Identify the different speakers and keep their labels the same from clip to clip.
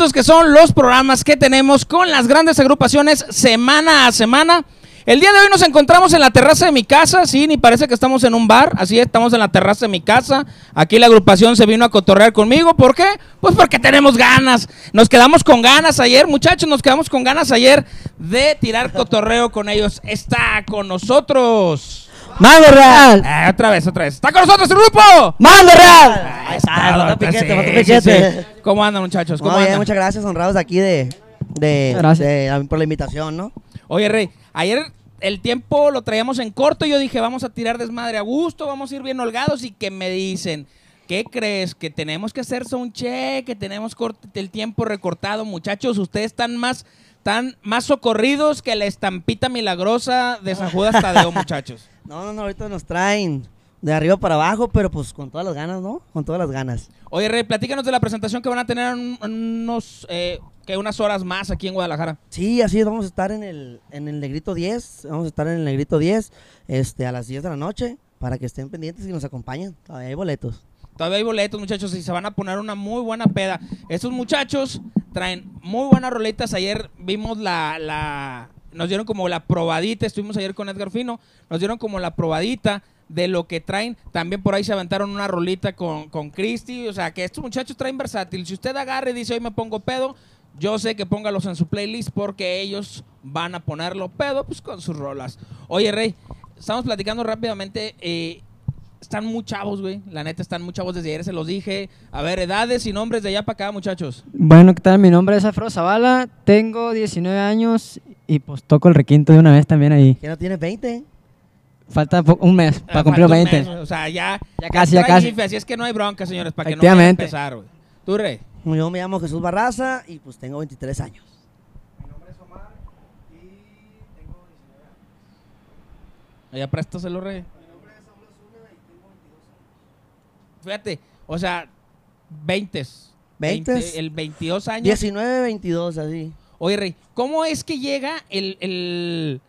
Speaker 1: estos que son los programas que tenemos con las grandes agrupaciones semana a semana. El día de hoy nos encontramos en la terraza de mi casa, sí, ni parece que estamos en un bar, así estamos en la terraza de mi casa. Aquí la agrupación se vino a cotorrear conmigo, ¿por qué? Pues porque tenemos ganas. Nos quedamos con ganas ayer, muchachos, nos quedamos con ganas ayer de tirar cotorreo con ellos. Está con nosotros.
Speaker 2: ¡Mando Real!
Speaker 1: Ah, otra vez, otra vez. ¡Está con nosotros el grupo!
Speaker 2: ¡Mando Real!
Speaker 1: Ahí
Speaker 2: está, botó piquete, botó piquete.
Speaker 1: ¿Cómo andan, muchachos? ¿Cómo
Speaker 3: Muy bien,
Speaker 1: andan?
Speaker 3: muchas gracias, honrados aquí de, de,
Speaker 2: Gracias.
Speaker 3: de- por la invitación, ¿no?
Speaker 1: Oye, Rey, ayer el tiempo lo traíamos en corto. Yo dije, vamos a tirar desmadre a gusto, vamos a ir bien holgados. Y que me dicen, ¿qué crees? Que tenemos que hacer soundcheck, que tenemos el tiempo recortado. Muchachos, ustedes están más, están más socorridos que la estampita milagrosa de San Judas Tadeo, muchachos.
Speaker 3: No, no, no, ahorita nos traen de arriba para abajo, pero pues con todas las ganas, ¿no? Con todas las ganas.
Speaker 1: Oye, Rey, platícanos de la presentación que van a tener en, en unos, eh, que unas horas más aquí en Guadalajara.
Speaker 3: Sí, así es, vamos a estar en el, en el Negrito 10, vamos a estar en el Negrito 10 este, a las 10 de la noche para que estén pendientes y nos acompañen. Todavía hay boletos.
Speaker 1: Todavía hay boletos, muchachos, y se van a poner una muy buena peda. Estos muchachos traen muy buenas roletas. Ayer vimos la, la- Nos dieron como la probadita. Estuvimos ayer con Edgar Fino. Nos dieron como la probadita de lo que traen. También por ahí se aventaron una rolita con, con Christy. O sea, que estos muchachos traen versátil. Si usted agarre y dice, hoy me pongo pedo, yo sé que póngalos en su playlist porque ellos van a ponerlo pedo pues con sus rolas. Oye, Rey, estamos platicando rápidamente. eh, están muy chavos, güey. La neta, están muy chavos desde ayer, se los dije. A ver, edades y nombres de allá para acá, muchachos.
Speaker 2: Bueno, ¿qué tal? Mi nombre es Afro Zavala, tengo 19 años y pues toco el requinto de una vez también ahí.
Speaker 3: ¿Quién no tiene 20?
Speaker 2: Falta un mes para
Speaker 1: Ah,
Speaker 2: cumplir
Speaker 1: falta un
Speaker 2: 20.
Speaker 1: mes, o sea, ya.
Speaker 2: Ya casi, ya casi.
Speaker 1: Así es que no hay bronca, señores, para que no vayan a
Speaker 2: Efectivamente.
Speaker 1: empezar, güey. ¿Tú, Rey?
Speaker 3: Yo me llamo Jesús Barraza y pues tengo 23 años.
Speaker 1: Allá préstaselo, Rey. Fíjate, o sea, 20.
Speaker 3: Veintes.
Speaker 1: el 22 años.
Speaker 3: 19, 22, así.
Speaker 1: Oye, Rey, ¿cómo es que llega el, el-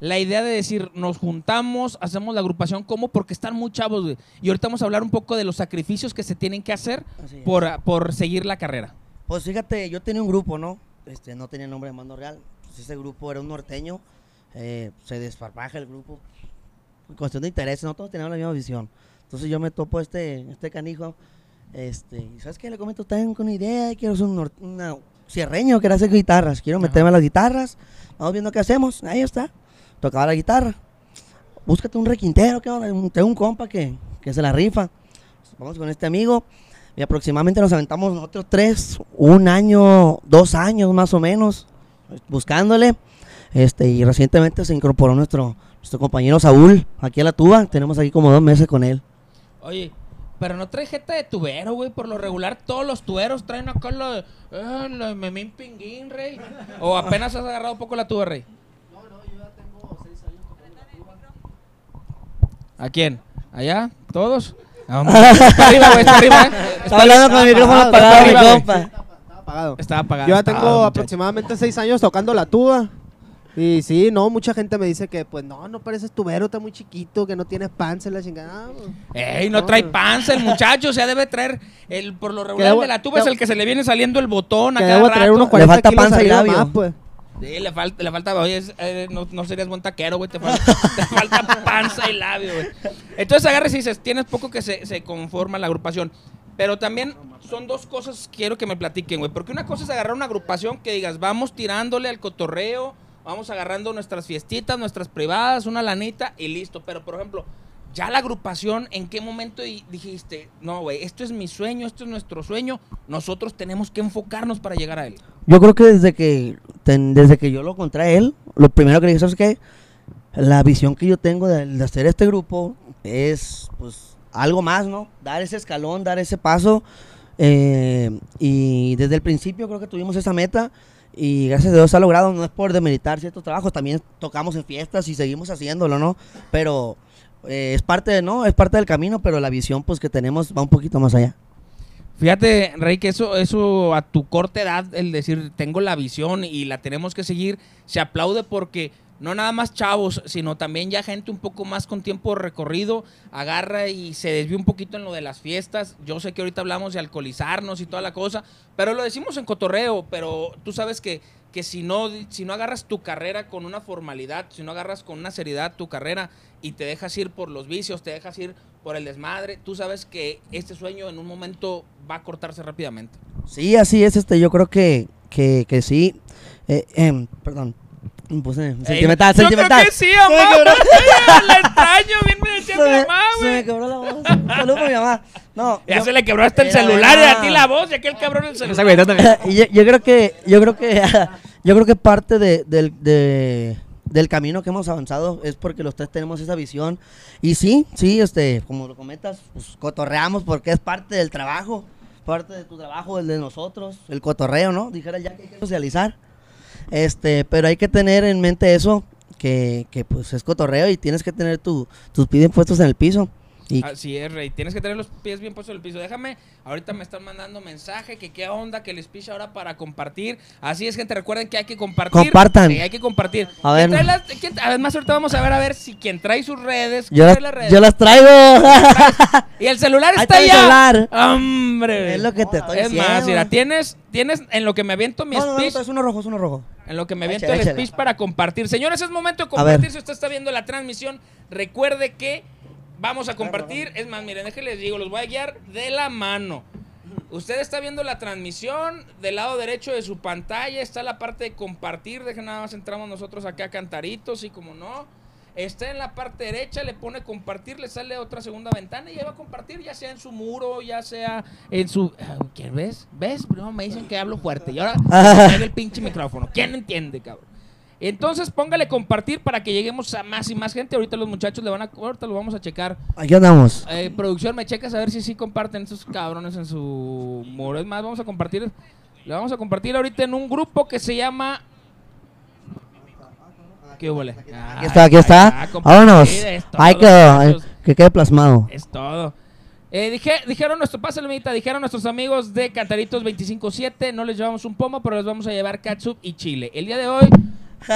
Speaker 1: la idea de decir, nos juntamos, hacemos la agrupación? ¿Cómo? Porque están muy chavos, güey. Y ahorita vamos a hablar un poco de los sacrificios que se tienen que hacer por, por seguir la carrera.
Speaker 3: Pues fíjate, yo tenía un grupo, ¿no? Este, no tenía nombre de Mando Real. Pues ese grupo era un norteño. eh, se desfarbaja el grupo. En cuestión de intereses, no todos teníamos la misma visión. Entonces yo me topo este, este canijo. Este, ¿sabes qué? Le comento, tengo una idea, quiero hacer un una cierreño, quiero hacer guitarras. Quiero meterme a las guitarras. Vamos viendo qué hacemos. Ahí está. Tocaba la guitarra. Búscate un requintero, que tengo un compa que, que se la rifa. Vamos con este amigo. Y aproximadamente nos aventamos nosotros tres, un año, dos años más o menos, buscándole. Este, y recientemente se incorporó nuestro, nuestro compañero Saúl aquí a la tuba. Tenemos aquí como dos meses con él.
Speaker 1: Oye, pero no trae jeta de tubero, güey. Por lo regular, todos los tuberos traen acá la de, eh, la de memín pinguín, Rey. O apenas has agarrado un poco la tuba, Rey. ¿A quién? ¿Allá? ¿Todos? No, está arriba, güey, está arriba, ¿eh?
Speaker 3: Está hablando con el micrófono
Speaker 1: apagado,
Speaker 3: mi compa.
Speaker 4: Estaba apagado.
Speaker 1: Está apagado.
Speaker 4: Yo ya tengo
Speaker 1: apagado, muchacho.
Speaker 4: aproximadamente seis años tocando la tuba. Y sí, no, mucha gente me dice que, pues, no, no pareces tubero, está muy chiquito, que no tienes panza en la chingada. Ah, pues,
Speaker 1: Ey, no trae panza el muchacho, o sea, debe traer el por lo regular
Speaker 4: debo-
Speaker 1: de la tuba es el que se le viene saliendo el botón a cada
Speaker 4: debo
Speaker 1: rato.
Speaker 4: traer unos
Speaker 3: Le
Speaker 4: 40
Speaker 3: falta
Speaker 4: kilos
Speaker 3: panza y labio.
Speaker 4: más, pues.
Speaker 1: Sí, le falta, le falta, oye, es- eh, no, no serías buen taquero, güey, te falta, te falta panza y labio, güey. Entonces agarres y dices, tienes poco que se, se conforma la agrupación. Pero también son dos cosas que quiero que me platiquen, güey. Porque una cosa es agarrar una agrupación que digas, vamos tirándole al cotorreo, vamos agarrando nuestras fiestitas, nuestras privadas, una lanita y listo. Pero, por ejemplo, ya la agrupación, ¿en qué momento di- dijiste, no, güey, esto es mi sueño, esto es nuestro sueño, nosotros tenemos que enfocarnos para llegar a él?
Speaker 3: Yo creo que desde que ten- desde que yo lo encontré a él, lo primero que dije, ¿sabes qué? La visión que yo tengo de, de hacer este grupo es, pues, algo más, ¿no? Dar ese escalón, dar ese paso. eh, y desde el principio creo que tuvimos esa meta y gracias a Dios se ha logrado. No es por demeritar ciertos trabajos, también tocamos en fiestas y seguimos haciéndolo, ¿no? Pero eh, es parte, ¿no? Es parte del camino, pero la visión, pues, que tenemos va un poquito más allá.
Speaker 1: Fíjate, Rey, que eso, eso a tu corta edad, el decir tengo la visión y la tenemos que seguir, se aplaude porque no nada más chavos, sino también ya gente un poco más con tiempo recorrido, agarra y se desvía un poquito en lo de las fiestas. Yo sé que ahorita hablamos de alcoholizarnos y toda la cosa, pero lo decimos en cotorreo, pero tú sabes que, que si, no, si no agarras tu carrera con una formalidad, si no agarras con una seriedad tu carrera y te dejas ir por los vicios, te dejas ir por el desmadre, tú sabes que este sueño en un momento va a cortarse rápidamente.
Speaker 3: Sí, así es, este, yo creo que, que, que sí. Eh, em, perdón, me puse sentimental,
Speaker 1: Ey, yo
Speaker 3: sentimental.
Speaker 1: creo que sí,
Speaker 3: Se me
Speaker 1: mamá.
Speaker 3: quebró-
Speaker 1: La extraño, bien me decía
Speaker 3: se
Speaker 1: mi
Speaker 3: me-
Speaker 1: mamá,
Speaker 3: se me quebró la voz. Saludos para mi mamá. No,
Speaker 1: Ya
Speaker 3: yo-
Speaker 1: se le quebró hasta el celular y a ti la voz, y aquel cabrón el celular.
Speaker 2: güey, yo
Speaker 3: yo, creo que yo creo que yo creo que parte de, del, de- del camino que hemos avanzado es porque los tres tenemos esa visión y sí sí este como lo comentas pues cotorreamos porque es parte del trabajo parte de tu trabajo el de nosotros el cotorreo no dijera ya que hay que socializar este pero hay que tener en mente eso que, que pues es cotorreo y tienes que tener tu, tus pies puestos en el piso y
Speaker 1: Así es, Rey. Tienes que tener los pies bien puestos en el piso. Déjame, ahorita me están mandando mensaje que qué onda, que les picha ahora para compartir. Así es, gente, recuerden que hay que compartir.
Speaker 3: Compartan.
Speaker 1: Sí, hay que compartir.
Speaker 3: A ver.
Speaker 1: ¿Quién trae las- quién- además, ahorita vamos a ver a ver si quien trae sus redes.
Speaker 3: yo las,
Speaker 1: trae las redes.
Speaker 3: yo las traigo
Speaker 1: Y el celular
Speaker 3: Ahí
Speaker 1: está
Speaker 3: está mi
Speaker 1: allá.
Speaker 3: celular.
Speaker 1: Hombre.
Speaker 3: es lo que te estoy
Speaker 1: Es
Speaker 3: diciendo
Speaker 1: más, mira, tienes, tienes en lo que me aviento mi
Speaker 3: no, no, no,
Speaker 1: speech.
Speaker 3: es uno rojo es uno rojo
Speaker 1: En lo que me aviento
Speaker 3: Échale,
Speaker 1: el
Speaker 3: échale.
Speaker 1: speech para compartir. Señores, es momento de compartir. Si usted está viendo la transmisión, recuerde que vamos a compartir. Es más, miren, déjenles les digo, los voy a guiar de la mano. Usted está viendo la transmisión, del lado derecho de su pantalla está la parte de compartir. Dejen nada más entramos nosotros acá a cantaritos y como no. Está en la parte derecha, le pone compartir, le sale otra segunda ventana y ahí va a compartir, ya sea en su muro, ya sea en su... Ah, ¿Qué ves? ¿Ves? Primero me dicen que hablo fuerte y ahora me el pinche micrófono. ¿Quién entiende, cabrón? Entonces póngale compartir para que lleguemos a más y más gente. Ahorita los muchachos le van a... Ahorita lo vamos a checar.
Speaker 3: aquí andamos
Speaker 1: Eh, producción, me checas a ver si sí comparten esos cabrones en su muro. Es más, vamos a compartir... Le vamos a compartir ahorita en un grupo que se llama... ¿Qué huele?
Speaker 3: aquí está aquí está vámonos hay que eh, que quede plasmado
Speaker 1: Es todo. Eh, dije, dijeron nuestro, pásale, amiguita, dijeron nuestros amigos de Cantaritos 25-7, no les llevamos un pomo, pero les vamos a llevar catsup y chile. El día de hoy,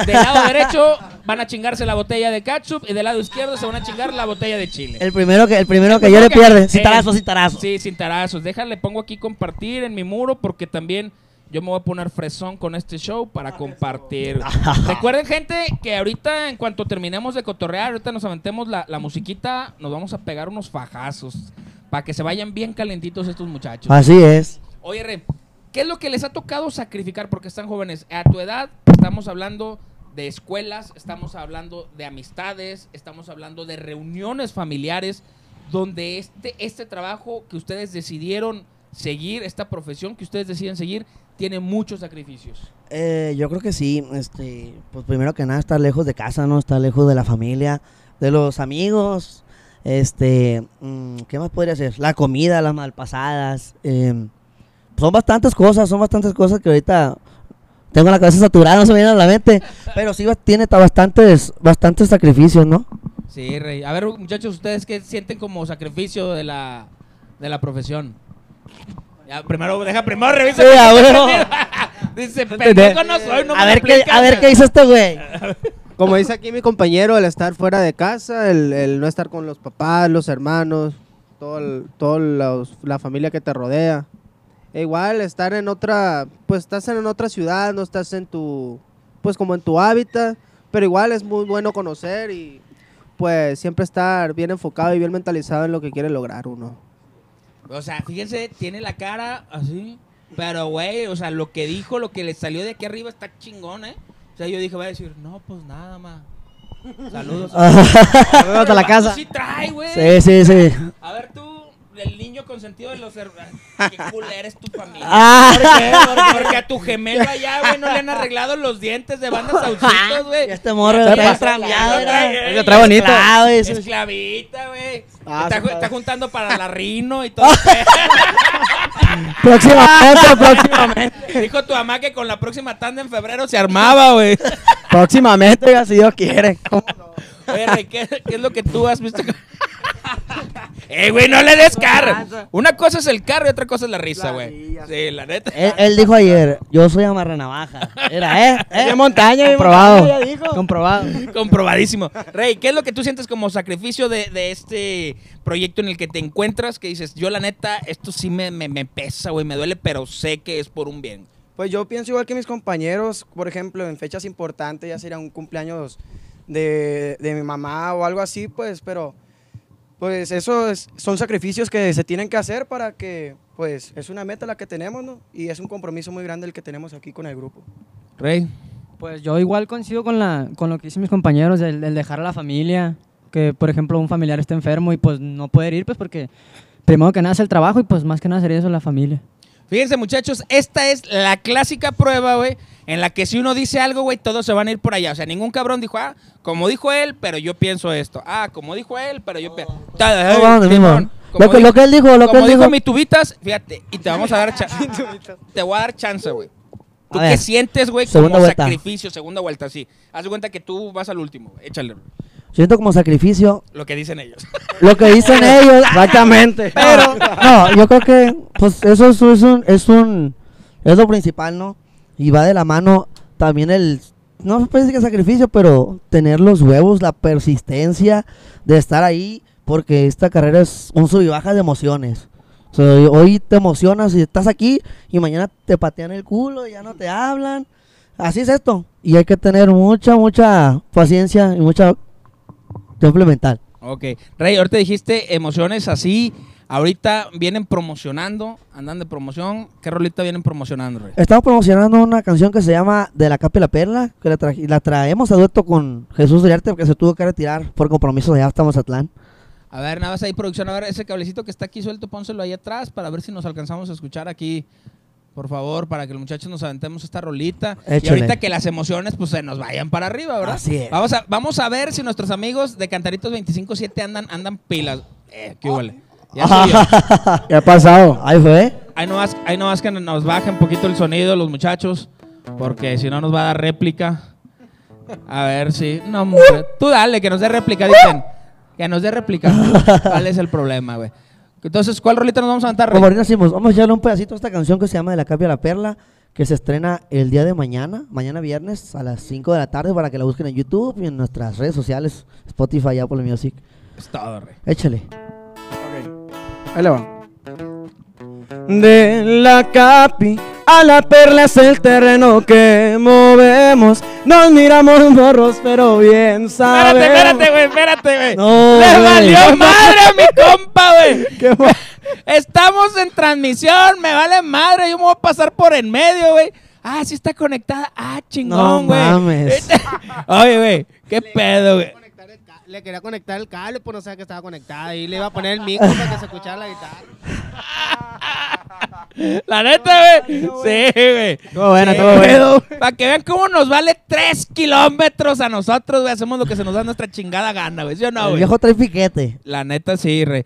Speaker 1: del lado derecho van a chingarse la botella de catsup y del lado izquierdo se van a chingar la botella de chile.
Speaker 3: el primero que el primero que yo le pierde sin
Speaker 1: eh,
Speaker 3: tarazo sin tarazo
Speaker 1: Sí, sin tarazos. Déjale, pongo aquí compartir en mi muro porque también yo me voy a poner fresón con este show para compartir. Recuerden, gente, que ahorita en cuanto terminemos de cotorrear, ahorita nos aventemos la, la musiquita, nos vamos a pegar unos fajazos para que se vayan bien calentitos estos muchachos.
Speaker 3: así es
Speaker 1: Oye, Re, ¿qué es lo que les ha tocado sacrificar porque están jóvenes? A tu edad estamos hablando de escuelas, estamos hablando de amistades, estamos hablando de reuniones familiares, donde este, este trabajo que ustedes decidieron seguir, esta profesión que ustedes deciden seguir, tiene muchos sacrificios.
Speaker 3: Eh, yo creo que sí este pues primero que nada estar lejos de casa no estar lejos de la familia de los amigos este mm, qué más podría ser la comida las malpasadas em, son bastantes cosas son bastantes cosas que ahorita tengo la cabeza saturada no se me viene a la mente pero sí tiene ta- bastantes bastantes sacrificios no
Speaker 1: Sí, Rey. A ver, muchachos, ¿ustedes qué sienten como sacrificio de la, de la profesión? Ya, primero, deja primero revisa.
Speaker 3: Sí.
Speaker 1: Dice, pendejo no soy, no me
Speaker 3: a
Speaker 1: la
Speaker 3: ver qué a ver qué hizo este güey
Speaker 4: Como dice aquí mi compañero, el estar fuera de casa, el, el no estar con los papás, los hermanos, todo el- todo la familia que te rodea. E igual estar en otra, pues estás en otra ciudad, no estás en tu, pues como en tu hábitat, pero igual es muy bueno conocer y pues siempre estar bien enfocado y bien mentalizado en lo que quiere lograr uno.
Speaker 1: O sea, fíjense, tiene la cara así. Pero, güey, o sea, lo que dijo, lo que le salió de aquí arriba está chingón, ¿eh? O sea, yo dije, va a decir, no, pues nada, ma. Saludos.
Speaker 2: Saludos a la casa.
Speaker 1: Sí trae, güey.
Speaker 3: sí sí sí
Speaker 1: A ver tú, el niño consentido de los hermanos. Qué culera es tu familia.
Speaker 3: Ah.
Speaker 1: ¿Por qué? Porque, porque a tu gemelo allá, güey, no le han arreglado los dientes de bandas saucitos, güey.
Speaker 3: Este morro está extraviado,
Speaker 2: Lo trae bonito.
Speaker 3: Es-
Speaker 1: Esclavita, güey.
Speaker 4: Ah,
Speaker 1: está, ju- está juntando para la rino y todo.
Speaker 2: Próximamente, próximamente.
Speaker 1: Dijo tu mamá que con la próxima tanda en febrero se armaba, güey.
Speaker 2: Próximamente, si Dios quiere.
Speaker 1: Oye, Rey, ¿qué, qué es lo que tú has visto? Eh, güey, no le des carro. Una cosa es el carro y otra cosa es la risa, güey. Sí, la neta.
Speaker 3: Él, él dijo ayer, yo soy amarranavaja. Era, ¿eh? ¿eh?
Speaker 2: De montaña, comprobado. Comprobado.
Speaker 1: Comprobadísimo. Rey, ¿qué es lo que tú sientes como sacrificio de, de este proyecto en el que te encuentras? Que dices, yo la neta, esto sí me, me, me pesa, güey, me duele, pero sé que es por un bien.
Speaker 5: Pues yo pienso igual que mis compañeros, por ejemplo, en fechas importantes, ya sería un cumpleaños de, de mi mamá o algo así, pues, pero pues eso es- son sacrificios que se tienen que hacer para que, pues, es una meta la que tenemos, ¿no? Y es un compromiso muy grande el que tenemos aquí con el grupo.
Speaker 1: Rey.
Speaker 2: Pues yo igual coincido con, la, con lo que dicen mis compañeros, el, el dejar a la familia, que por ejemplo un familiar está enfermo y pues no poder ir, pues porque primero que nada es el trabajo y pues más que nada sería eso la familia.
Speaker 1: Fíjense, muchachos, esta es la clásica prueba, güey, en la que si uno dice algo, güey, todos se van a ir por allá. O sea, ningún cabrón dijo, ah, como dijo él, pero yo pienso esto. Ah, como dijo él, pero yo pienso.
Speaker 3: Lo que- lo que él dijo, lo que él
Speaker 1: dijo
Speaker 3: dijo.
Speaker 1: mi tubitas, fíjate, y te vamos a dar chance. te voy a dar chance, güey. ¿Tú
Speaker 3: A
Speaker 1: qué
Speaker 3: ver.
Speaker 1: sientes, güey,
Speaker 3: Segunda
Speaker 1: como
Speaker 3: vuelta.
Speaker 1: sacrificio? Segunda vuelta, sí. Haz de cuenta que tú vas al último. güey. Échale
Speaker 3: Siento como sacrificio
Speaker 1: lo que dicen ellos.
Speaker 3: lo que dicen ellos.
Speaker 2: Exactamente.
Speaker 3: Pero, no, yo creo que, pues, eso es, es un, es un, es lo principal, ¿no? Y va de la mano también el, no decir que sacrificio, pero tener los huevos, la persistencia de estar ahí, porque esta carrera es un sub y baja de emociones. O sea, hoy te emocionas y estás aquí y mañana te patean el culo y ya no te hablan. Así es esto. Y hay que tener mucha, mucha paciencia y mucha temple mental.
Speaker 1: Ok. Rey, ahorita dijiste emociones así. Ahorita vienen promocionando, andan de promoción. ¿Qué rolita vienen promocionando, Rey?
Speaker 3: Estamos promocionando una canción que se llama De la Capa y la Perla, que la, traje- la traemos a dueto con Jesús Uriarte, porque se tuvo que retirar por compromiso de hasta Mazatlán.
Speaker 1: A ver, nada más ahí, producción. A ver, ese cablecito que está aquí suelto, pónselo ahí atrás para ver si nos alcanzamos a escuchar aquí. Por favor, para que los muchachos nos aventemos esta rolita. Y ahorita que las emociones pues se nos vayan para arriba, ¿verdad?
Speaker 3: Así es.
Speaker 1: Vamos a, vamos a ver si nuestros amigos de Cantaritos 25-7 andan, andan pilas. Eh, qué huele. Ya yo.
Speaker 2: ¿Qué ha pasado?
Speaker 3: Ahí fue.
Speaker 1: Ahí nomás, ahí nomás que nos bajen un poquito el sonido los muchachos, porque si no nos va a dar réplica. A ver si... No, hombre. Tú dale, que nos dé réplica, dicen. Que nos dé réplica. ¿Cuál es el problema, güey? Entonces, ¿cuál rolita nos vamos a cantar, Rey?
Speaker 3: Como ahorita decimos, vamos a echarle un pedacito a esta canción que se llama De la Capa y la Perla, que se estrena el día de mañana, mañana viernes a las 5 de la tarde, para que la busquen en YouTube y en nuestras redes sociales, Spotify, Apple Music.
Speaker 1: Es todo, Rey.
Speaker 3: Échale.
Speaker 5: Ahí le va. De la capi a la perla es el terreno que movemos. Nos miramos morros, pero bien
Speaker 1: Espérate,
Speaker 5: sabemos.
Speaker 1: espérate, güey, espérate, güey.
Speaker 3: No,
Speaker 1: ¡Le valió madre a mi compa, güey! Estamos en transmisión, me vale madre, yo me voy a pasar por en medio, güey. Ah, sí está conectada. Ah,
Speaker 3: No
Speaker 1: chingón, güey.
Speaker 3: mames.
Speaker 1: Oye, güey, qué pedo, güey.
Speaker 4: Le quería conectar el cable, pues no sabía que estaba conectada. Y le iba a poner el micro para que se escuchara la guitarra.
Speaker 1: La neta, güey. Sí, güey. Sí,
Speaker 2: estuvo buena.
Speaker 1: güey. Para que vean cómo nos vale tres kilómetros a nosotros, güey. Hacemos lo que se nos da nuestra chingada gana, güey. ¿Sí o no,
Speaker 3: el
Speaker 1: güey?
Speaker 3: viejo trae piquete.
Speaker 1: La neta, sí, Rey.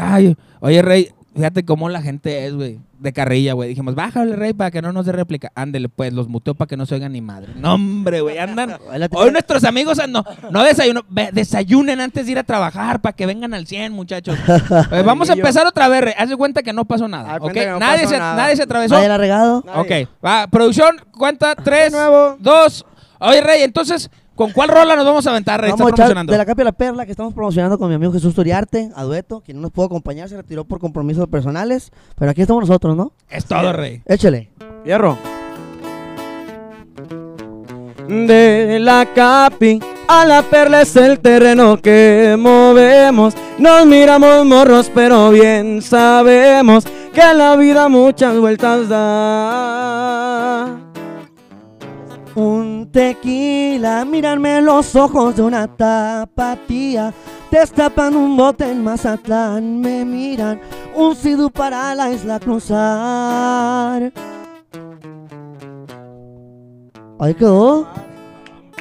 Speaker 1: Ay, oye, Rey, fíjate cómo la gente es, güey. De carrilla, güey. Dijimos, bájale, Rey, para que no nos dé réplica. Ándele, pues, los muteo para que no se oigan ni madre. No, hombre, güey, andan. Hoy nuestros amigos no, no desayuno, desayunen antes de ir a trabajar para que vengan al 100, muchachos. Eh, vamos a empezar otra vez, Rey. Haz de cuenta que no pasó nada, ¿ok?
Speaker 5: no
Speaker 1: nadie,
Speaker 5: pasó
Speaker 1: se,
Speaker 5: nada.
Speaker 1: nadie se atravesó.
Speaker 3: ¿Nadie la ha regado?
Speaker 1: Ok, va, producción, cuenta, tres,
Speaker 5: nuevo.
Speaker 1: dos. Oye, Rey, entonces, ¿con cuál rola nos vamos a aventar, Rey?
Speaker 3: Vamos a echar de la capa y la perla que estamos promocionando con mi amigo Jesús Turiarte, a dueto, quien no nos pudo acompañar, se retiró por compromisos personales, pero aquí estamos nosotros, ¿no?
Speaker 1: Es todo, Rey.
Speaker 3: Échale.
Speaker 5: Hierro. De la capi a la perla es el terreno que movemos. Nos miramos morros, pero bien sabemos que la vida muchas vueltas da.
Speaker 3: Un tequila, mirarme los ojos de una tapatía. Destapan un bote en Mazatlán, me miran. Un sidú para la isla cruzar. Ahí quedó.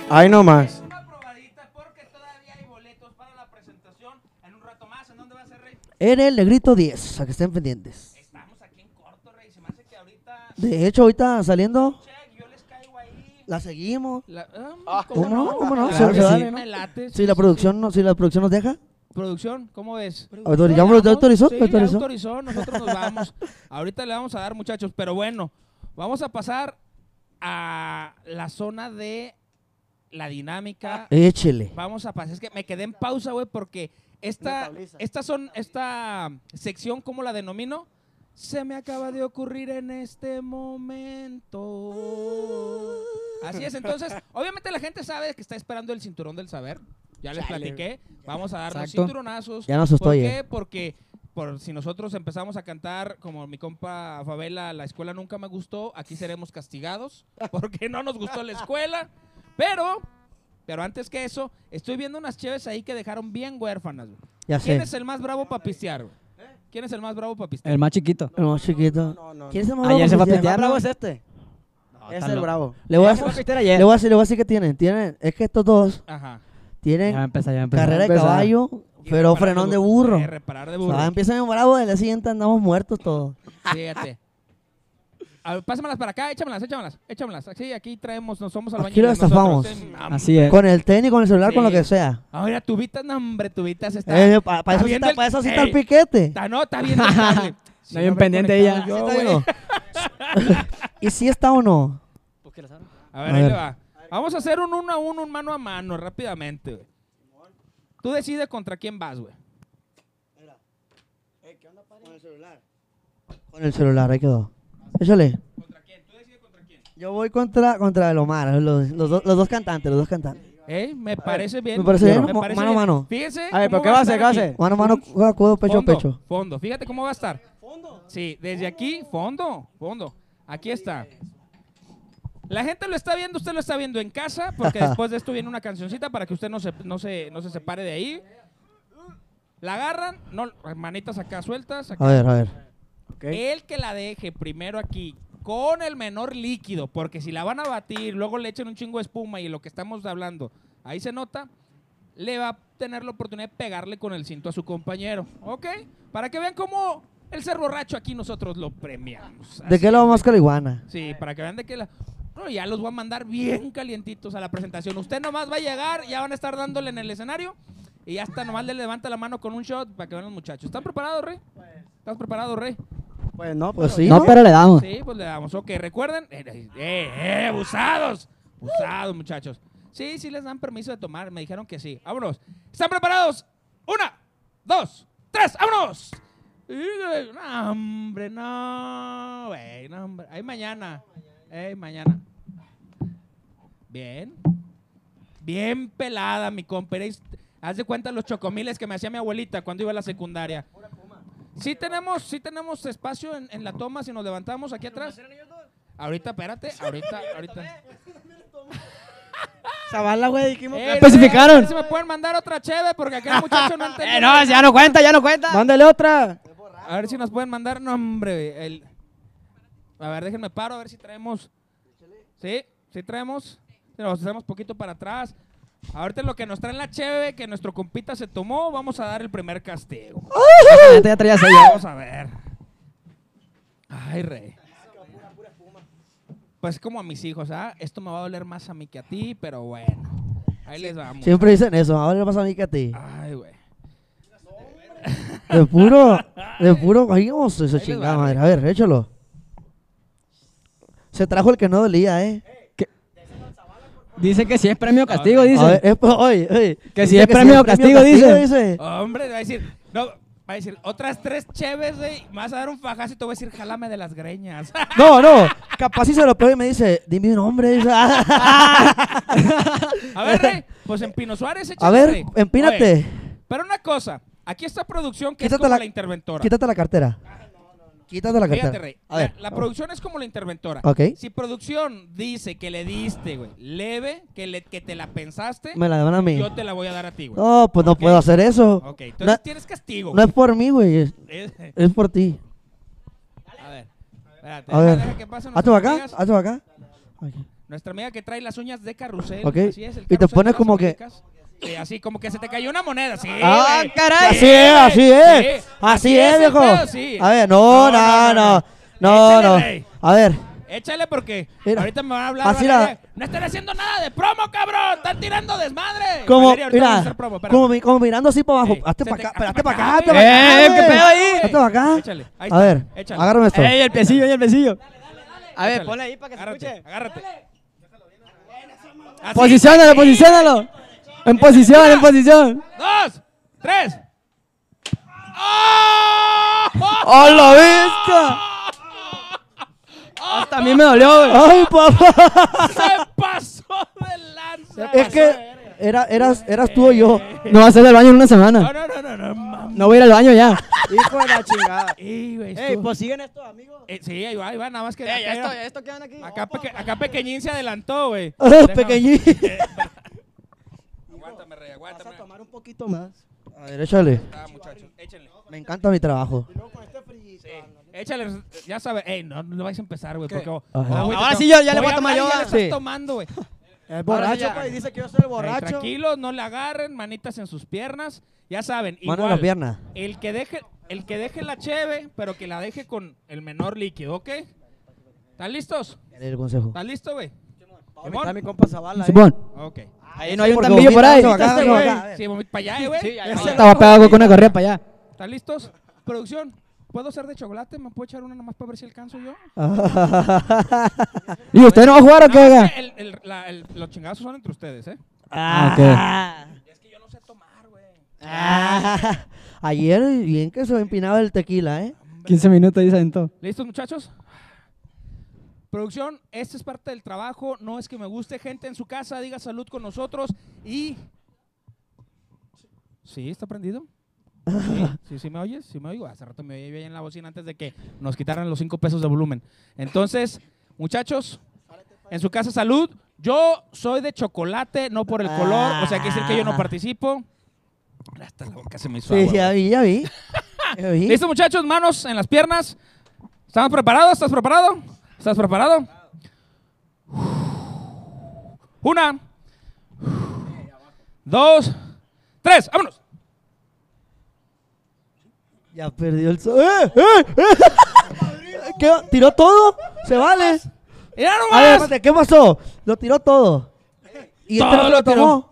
Speaker 5: Ahí nomás.
Speaker 1: En
Speaker 3: el Negrito 10, a que estén pendientes.
Speaker 1: Estamos aquí en corto, Rey. Se me hace que ahorita
Speaker 3: De hecho, ahorita saliendo,
Speaker 1: check, yo les caigo ahí.
Speaker 3: La seguimos.
Speaker 1: La- ah,
Speaker 3: ¿cómo no? ¿Cómo no? Si
Speaker 1: sí,
Speaker 3: la producción no, si la producción nos deja.
Speaker 1: Producción, ¿cómo ves?
Speaker 3: Autor-
Speaker 1: Le
Speaker 3: ¿ya
Speaker 1: damos,
Speaker 3: autorizó?
Speaker 1: Sí,
Speaker 3: ¿Ya autorizó?
Speaker 1: ya autorizó, nosotros nos vamos. Ahorita le vamos a dar, muchachos, pero bueno, vamos a pasar a la zona de la dinámica.
Speaker 3: Échele.
Speaker 1: Vamos a pasar, es que me quedé en pausa, güey, porque esta, esta, son, esta sección, ¿cómo la denomino? Se me acaba de ocurrir en este momento. Así es, entonces, obviamente la gente sabe que está esperando el cinturón del saber. Ya les platiqué. Vamos a darnos
Speaker 2: Exacto.
Speaker 1: cinturonazos.
Speaker 3: Ya nos asustó,
Speaker 1: ¿Por qué? Porque por si nosotros empezamos a cantar como mi compa Favela, la escuela nunca me gustó, aquí seremos castigados porque no nos gustó la escuela. Pero, pero antes que eso, estoy viendo unas cheves ahí que dejaron bien huérfanas. güey.
Speaker 3: Ya
Speaker 1: ¿Quién
Speaker 3: sé.
Speaker 1: es el más bravo para pistear? güey? ¿Quién es el más bravo para pistear?
Speaker 2: El más chiquito.
Speaker 3: El más chiquito.
Speaker 5: No, no,
Speaker 3: ¿Quién es el más
Speaker 2: Ayer
Speaker 3: bravo
Speaker 2: se fue a
Speaker 3: que tiene?
Speaker 2: pitear,
Speaker 5: bravo
Speaker 2: ¿no?
Speaker 5: es este. es el
Speaker 2: loco.
Speaker 5: bravo.
Speaker 3: Le voy a
Speaker 2: pistear ayer.
Speaker 3: le voy a decir, le voy a decir que tienen. Tienen, es que estos dos
Speaker 1: Ajá.
Speaker 3: tienen
Speaker 2: Ya empezar, ya empezar.
Speaker 3: carrera de
Speaker 2: Empezar.
Speaker 3: caballo, pero frenón de burro.
Speaker 1: Eh, reparar de
Speaker 3: O
Speaker 1: burro.
Speaker 3: sea, empiezan en bravo, al día siguiente andamos muertos todos.
Speaker 1: Fíjate. A ver, pásamelas para acá, échamelas, échamelas, échamelas. Sí, aquí traemos, nos somos
Speaker 3: Aquí
Speaker 1: albañiles
Speaker 3: lo estafamos.
Speaker 1: nosotros, eh,
Speaker 2: Así es.
Speaker 3: Con el tenis, con el celular, con lo que sea.
Speaker 1: Ahora, tubitas, no, hombre, tubitas está.
Speaker 3: Eh, para
Speaker 1: está
Speaker 3: eso, sí
Speaker 1: viendo
Speaker 3: está,
Speaker 1: el-
Speaker 3: pa' eso sí está el
Speaker 1: Ey,
Speaker 3: piquete.
Speaker 1: Está, no, está bien. el cable. Sí,
Speaker 2: Está bien
Speaker 1: no,
Speaker 2: pendiente
Speaker 1: conectado
Speaker 2: ella.
Speaker 1: yo.
Speaker 3: ¿Y si está o no?
Speaker 1: A ver,
Speaker 3: A
Speaker 1: ahí
Speaker 3: ver.
Speaker 1: le va. Vamos a hacer un uno a uno, un mano a mano, rápidamente, güey. Tú decides contra quién vas, güey.
Speaker 3: Con el celular. Con el celular, ahí quedó. Échale.
Speaker 1: ¿Contra quién? Tú decides contra quién.
Speaker 3: Yo voy contra, contra el Omar, los, los, dos- los dos cantantes, los dos cantantes.
Speaker 1: ¿Eh? Me parece bien.
Speaker 3: Me parece bien,
Speaker 1: Me
Speaker 3: mo-
Speaker 1: parece
Speaker 3: mano a mano.
Speaker 1: Fíjense.
Speaker 5: A ver, ¿pero qué va a hacer? ¿Qué va a hacer?
Speaker 3: Mano a mano, codo pecho a
Speaker 1: fondo,
Speaker 3: pecho.
Speaker 1: Fondo. Fíjate cómo va a estar. ¿Fondo? Sí, desde aquí, fondo, fondo. Aquí está. La gente lo está viendo, usted lo está viendo en casa, porque después de esto viene una cancioncita para que usted no se, no se, no se separe de ahí. La agarran, no, manitas acá sueltas. acá.
Speaker 3: A ver, a ver.
Speaker 1: El que la deje primero aquí con el menor líquido, porque si la van a batir, luego le echen un chingo de espuma y lo que estamos hablando, ahí se nota, le va a tener la oportunidad de pegarle con el cinto a su compañero. ¿Ok? Para que vean cómo el ser borracho aquí nosotros lo premiamos.
Speaker 3: ¿De qué lo vamos a iguana?
Speaker 1: Sí, para que vean de qué la... No, ya los voy a mandar bien calientitos a la presentación. Usted nomás va a llegar, ya van a estar dándole en el escenario y ya está, nomás le levanta la mano con un shot para que vean los muchachos. ¿Están preparados, Rey? ¿Estás preparado, Rey?
Speaker 5: Pues no,
Speaker 3: Pues
Speaker 5: pero-
Speaker 3: sí,
Speaker 2: No,
Speaker 3: ¿no?
Speaker 2: pero le damos.
Speaker 1: Sí, pues le damos. Ok, recuerden. Eh, eh, eh, abusados. Abusados, muchachos. Sí, sí les dan permiso de tomar. Me dijeron que sí. Vámonos. ¿Están preparados? Una, dos, tres, vámonos. Y, No, hombre, no. güey, no, hombre. Ahí mañana. Ey, mañana. Bien. Bien pelada, mi compa. Haz de cuenta los chocomiles que me hacía mi abuelita cuando iba a la secundaria. Sí tenemos, sí tenemos espacio en, en la toma si nos levantamos aquí atrás. Ahorita, espérate, ahorita, ahorita.
Speaker 5: Zavala, güey, dijimos que-
Speaker 1: Eh,
Speaker 2: especificaron.
Speaker 1: a ver Si me pueden mandar otra cheve porque acá el muchacho no entendió.
Speaker 2: Eh, no, ya no cuenta, ya no cuenta.
Speaker 5: Mándale otra.
Speaker 1: A ver si nos pueden mandar. No, hombre. el- A ver, déjenme paro a ver si traemos. ¿Sí? ¿Sí traemos? Sí, Nos hacemos poquito para atrás. Ahorita lo que nos traen la cheve que nuestro compita se tomó, vamos a dar el primer castigo.
Speaker 2: Ya traías sello.
Speaker 1: Vamos a ver. Ay, rey. Pues como a mis hijos, ¿ah? Esto me va a doler más a mí que a ti, pero bueno. Ahí les vamos.
Speaker 3: Siempre dicen eso. Ahora le pasa a mí que a ti.
Speaker 1: Ay, güey.
Speaker 3: De puro, de puro, cogimos eso chingada
Speaker 1: va,
Speaker 3: madre. A ver, échalo. Se trajo el que no dolía, ¿eh?
Speaker 2: Dice que si es premio o castigo, dice.
Speaker 3: Ver, es, pues, oye, oye.
Speaker 2: Que si
Speaker 3: dice
Speaker 2: es premio o castigo, dice.
Speaker 1: Hombre, va a decir, no, va a decir, otras tres cheves, güey. Me vas a dar un fajazo y te voy a decir, jálame de las greñas.
Speaker 3: No, no. Capaz si se lo pego y me dice, dime un nombre. Dice, "Ah".
Speaker 1: a ver, rey, pues en Pino Suárez, échale,
Speaker 3: a ver,
Speaker 1: rey.
Speaker 3: empínate.
Speaker 1: Oye, pero una cosa, aquí está producción que
Speaker 3: Quítate
Speaker 1: es como
Speaker 3: la-
Speaker 1: la, interventora.
Speaker 3: Quítate la cartera. Quítate la cartera.
Speaker 1: Fíjate, Rey.
Speaker 3: A ver.
Speaker 1: La, la producción es como la interventora.
Speaker 3: Ok.
Speaker 1: Si producción dice que le diste, güey, leve, que, le, que te la pensaste,
Speaker 3: Me la dan a mí.
Speaker 1: yo te la voy a dar a ti, güey.
Speaker 3: No, pues no
Speaker 1: Ok.
Speaker 3: puedo hacer eso.
Speaker 1: Ok, entonces
Speaker 3: No,
Speaker 1: tienes castigo.
Speaker 3: no es por mí, güey. Es, por ti.
Speaker 1: a ver, espérate.
Speaker 3: A
Speaker 1: deja-
Speaker 3: ver.
Speaker 1: deja que pasen
Speaker 3: Hazte
Speaker 1: nuestras
Speaker 3: acá.
Speaker 1: amigas.
Speaker 3: Hazte acá. Ok.
Speaker 1: Nuestra amiga que trae las uñas de carrusel.
Speaker 3: Ok.
Speaker 1: Así es, el
Speaker 3: Y te
Speaker 1: carrusel
Speaker 3: pones
Speaker 1: de las
Speaker 3: como que-
Speaker 1: Américas. Sí, así como que se te cayó una moneda. Sí,
Speaker 2: Ah, caray.
Speaker 3: Así es, así es.
Speaker 1: Sí,
Speaker 3: Así es, viejo.
Speaker 1: pedo, sí.
Speaker 3: A ver, no, no, no. No, no.
Speaker 1: rey.
Speaker 3: A ver,
Speaker 1: Échale porque
Speaker 3: Mira.
Speaker 1: ahorita me van a hablar.
Speaker 3: Así
Speaker 1: Valeria.
Speaker 3: la-
Speaker 1: No están haciendo nada de promo, cabrón. Están tirando desmadre.
Speaker 3: Como,
Speaker 1: Valeria,
Speaker 3: mira,
Speaker 1: promo,
Speaker 3: como, como mirando así para abajo.
Speaker 1: Ey,
Speaker 3: hazte para acá,
Speaker 1: hazte
Speaker 3: para
Speaker 1: pa'
Speaker 3: acá, hazte para acá.
Speaker 2: Eh, ¿qué pedo ahí?
Speaker 3: Hazte para acá.
Speaker 1: Échale. Ahí
Speaker 3: A ver,
Speaker 1: échale.
Speaker 3: agárrame esto.
Speaker 2: ¡Ey, el pesillo, el pesillo! A ver, ponle ahí para que se
Speaker 1: Agárrate,
Speaker 2: escuche.
Speaker 1: agárrate.
Speaker 2: Posiciónalo, posiciónalo. En posición, en posición.
Speaker 1: Dos, tres. ¡Oh!
Speaker 2: ¡Oh, la bestia! Hasta a mí me dolió, güey.
Speaker 3: Ay, papá.
Speaker 1: Se pasó de lanza.
Speaker 3: Es que era, eras, eras tú o yo.
Speaker 2: No va a ser del baño en una
Speaker 1: No,
Speaker 2: semana.
Speaker 1: no, no, no, no, mames.
Speaker 2: No voy a ir al baño ya.
Speaker 5: Hijo de la chingada.
Speaker 1: Ey, güey,
Speaker 2: Ey,
Speaker 1: estuvo-
Speaker 2: pues siguen esto, amigos.
Speaker 1: Eh, sí, ahí va, ahí va, nada más que
Speaker 2: Ey,
Speaker 1: acá,
Speaker 2: esto, esto quedan aquí.
Speaker 1: acá, peque- acá pequeñín se adelantó, güey.
Speaker 3: Ah, Pequeñito.
Speaker 1: Aguántame, rey,
Speaker 5: Vas a tomar un poquito más.
Speaker 3: A ver, échale.
Speaker 1: Ah, muchachos, échenle.
Speaker 3: Me encanta mi trabajo.
Speaker 1: Sí. Échale, ya sabes. Ey, no, no vais a empezar, güey, porque...
Speaker 3: Ajá.
Speaker 1: Ah,
Speaker 2: Ahora
Speaker 1: te-
Speaker 2: sí yo ya le voy a tomar
Speaker 1: y
Speaker 2: yo,
Speaker 1: Ya
Speaker 2: ah.
Speaker 1: le estás
Speaker 3: Sí.
Speaker 1: tomando, güey.
Speaker 5: Es borracho,
Speaker 2: ya.
Speaker 5: pues, dice que yo soy el
Speaker 1: Ey,
Speaker 5: borracho.
Speaker 1: tranquilos, no le agarren, manitas en sus piernas. Ya saben,
Speaker 3: Mano en
Speaker 1: igual.
Speaker 3: la pierna.
Speaker 1: El que deje, el que deje la cheve, pero que la deje con el menor líquido, ¿ok? ¿Están listos?
Speaker 3: El consejo.
Speaker 1: ¿Estás listo, güey?
Speaker 5: Está mi compa Zavala. ahí.
Speaker 2: Simón.
Speaker 1: Ok.
Speaker 2: Ahí no hay un tambillo por ahí.
Speaker 3: acá,
Speaker 1: Sí,
Speaker 3: acá.
Speaker 1: Vomit para allá, eh, güey.
Speaker 2: Sí. Estaba pegado con una correa para allá.
Speaker 1: ¿Están listos? Producción, ¿puedo ser de chocolate? ¿Me puedo echar una nomás para ver si alcanzo yo?
Speaker 2: ¿Y usted no va a jugar o qué,
Speaker 1: Nada más
Speaker 2: oiga?
Speaker 1: que el- el- la- el- los chingazos son entre ustedes, ¿eh?
Speaker 3: Ah,
Speaker 1: Es que yo no sé tomar, güey.
Speaker 3: ah. Ayer bien que se empinaba el tequila, ¿eh?
Speaker 2: 15 minutos y se aventó.
Speaker 1: ¿Listos, muchachos? Producción, este es parte del trabajo. No es que me guste gente en su casa, diga salud con nosotros y... ¿Sí? ¿Está prendido? Sí, sí, sí me oyes, sí me oigo. Hace rato me oí bien en la bocina antes de que nos quitaran los cinco pesos de volumen. Entonces, muchachos, en su casa salud. Yo soy de chocolate, no por el color. O sea, quiere decir que yo no participo. Hasta la boca se me hizo
Speaker 3: Sí,
Speaker 1: agua,
Speaker 3: ya vi, ya vi. Ya vi.
Speaker 1: ¿Listo, muchachos? Manos en las piernas. ¿Estamos preparados? ¿Estás preparado? ¿Estás preparado? Una. Dos. Tres. ¡Vámonos!
Speaker 3: Ya perdió el sol. ¡Eh! ¡Eh! ¡Eh! ¿Qué? ¿Tiró todo? ¿Se vale?
Speaker 1: ¡Mira
Speaker 3: A ver,
Speaker 1: nomás!
Speaker 3: espérate, ¿qué pasó? Lo tiró todo. Y
Speaker 1: Todo lo
Speaker 3: lo
Speaker 1: tiró.
Speaker 3: tomó.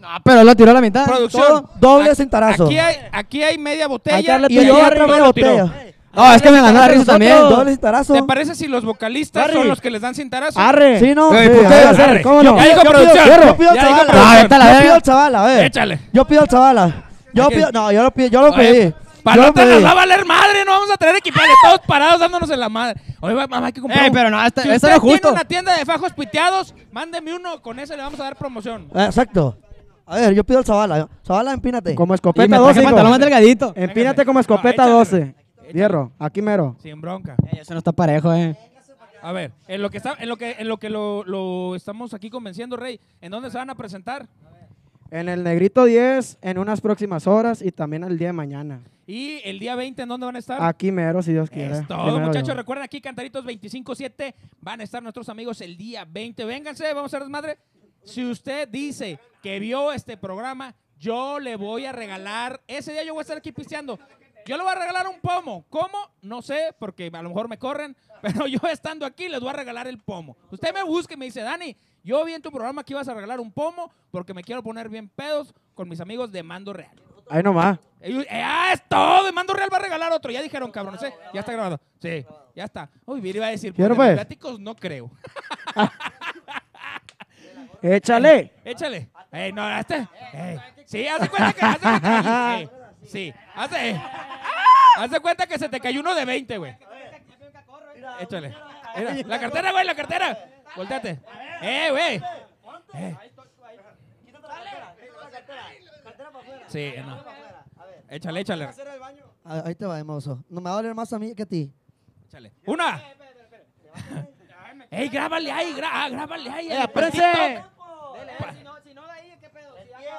Speaker 2: No, pero lo tiró a la mitad.
Speaker 1: Producción.
Speaker 3: Todo doble
Speaker 1: a-
Speaker 3: cintarazo.
Speaker 1: Aquí hay, aquí hay media botella.
Speaker 3: Y
Speaker 1: y
Speaker 3: otra
Speaker 1: arriba
Speaker 3: media botella.
Speaker 2: No, es que me ganó la risa también.
Speaker 3: Doble cintarazo.
Speaker 1: ¿Te parece si los vocalistas
Speaker 3: Harry.
Speaker 1: son los que les dan cintarazo?
Speaker 2: Arre.
Speaker 3: Sí, no. Sí,
Speaker 2: ¿por
Speaker 3: a
Speaker 2: qué? Arre.
Speaker 1: Arre.
Speaker 2: ¿Cómo no?
Speaker 1: Ya dijo
Speaker 3: Yo pido-. Yo pido al
Speaker 2: la
Speaker 3: Yo pido al chavala, a ver.
Speaker 1: Échale.
Speaker 3: Yo pido al chavala. Yo pido, no, yo lo pido, yo lo pedí. Yo
Speaker 1: no te nos va a valer madre, no vamos a traer equipales, todos parados dándonos en la madre. Oye, mamá, hay que comprar.
Speaker 2: Ey, pero no, esta-
Speaker 1: si
Speaker 2: eso
Speaker 1: usted
Speaker 2: no justo.
Speaker 1: tiene una tienda de fajos piteados, mándeme uno, con ese le vamos a dar promoción.
Speaker 3: Ah, Exacto. A ver, yo pido al chavala. Chavala, empínate.
Speaker 5: Como
Speaker 2: Y
Speaker 5: escopeta
Speaker 2: me
Speaker 5: 12,
Speaker 2: traje pantalón más delgadito.
Speaker 5: Empínate como
Speaker 1: No,
Speaker 5: escopeta
Speaker 1: échale,
Speaker 5: 12. Hierro, aquí mero.
Speaker 1: Sin bronca.
Speaker 2: Ey, eso no está parejo, eh.
Speaker 1: A ver, en lo que está, en lo que, en lo que lo, lo estamos aquí convenciendo, Rey, ¿en dónde se van a presentar?
Speaker 5: En el Negrito 10 en unas próximas horas y también el día de mañana.
Speaker 1: Y el día 20, ¿en dónde van a estar?
Speaker 5: Aquí mero, si Dios quiere.
Speaker 1: Es todo, muchachos.
Speaker 5: Dios.
Speaker 1: Recuerden aquí, Cantaritos 25-7. Van a estar nuestros amigos el día 20. Vénganse, vamos a desmadre. Si usted dice que vio este programa, yo le voy a regalar. Ese día yo voy a estar aquí pisteando. Yo le voy a regalar un pomo. ¿Cómo? No sé, porque a lo mejor me corren. Pero yo estando aquí les voy a regalar el pomo. Usted me busca y me dice, Dani, yo vi en tu programa que ibas a regalar un pomo porque me quiero poner bien pedos con mis amigos de Mando Real.
Speaker 5: Ahí nomás.
Speaker 1: Eh, ah, es todo. Mando Real va a regalar otro. Ya dijeron, cabrón. ¿sí? Ya está grabado. Sí, ya está. Uy, Viri iba a decir,
Speaker 5: ¿Quiero,
Speaker 1: pues, democráticos no creo.
Speaker 5: Échale.
Speaker 1: Échale. Ey, no, este. ey. Sí, haz de cuenta que. Haz de cuenta, ey, sí, eh. Haz de cuenta que se te cayó uno de 20, güey. Échale. Mira, la cartera, güey, la cartera. Volteate. Eh, güey. Eh. Sí, no. Échale, échale.
Speaker 3: Ah, Ahí te va, hermoso. No me va a doler más a mí que a ti.
Speaker 1: Échale. Una. Ey, grábale ahí, gra- ah, grábale ahí. en el
Speaker 2: apúrense.
Speaker 1: TikTok.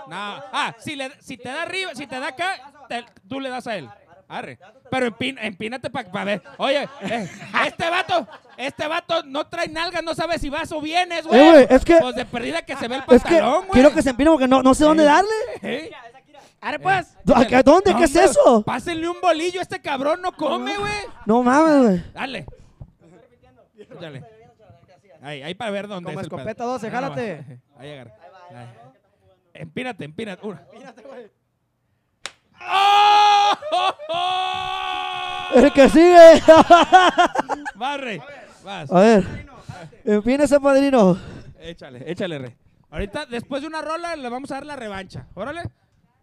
Speaker 1: No, ah, si, le, si te da arriba, si te da acá, te- tú le das a él. Arre. Pero empín- empínate para ver. Oye, eh, este vato, este vato no trae nalgas, no sabe si vas o vienes, güey.
Speaker 3: Eh, güey, es que-
Speaker 1: Pues de perdida que se ve el
Speaker 3: Es que
Speaker 1: pantalón, güey.
Speaker 3: quiero que se empine porque no, no sé dónde darle.
Speaker 2: Arre, pues.
Speaker 3: ¿A ¿Dónde? ¿Qué es eso?
Speaker 1: Pásenle un bolillo, este cabrón no come, güey.
Speaker 3: No mames, güey.
Speaker 1: Dale. Échale. Ahí, ahí para ver dónde
Speaker 5: Como
Speaker 1: es el
Speaker 5: escopeta 12,
Speaker 1: Ahí nomás.
Speaker 5: jálate.
Speaker 1: Ahí agarra. Ahí. Empínate, empínate. Una.
Speaker 5: Mírate, güey.
Speaker 1: ¡Oh!
Speaker 3: El que sigue.
Speaker 1: Vas, Rey. Vas.
Speaker 3: A ver. Empieza ese padrino.
Speaker 1: Échale, échale, Rey. Ahorita, después de una rola, le vamos a dar la revancha. Órale.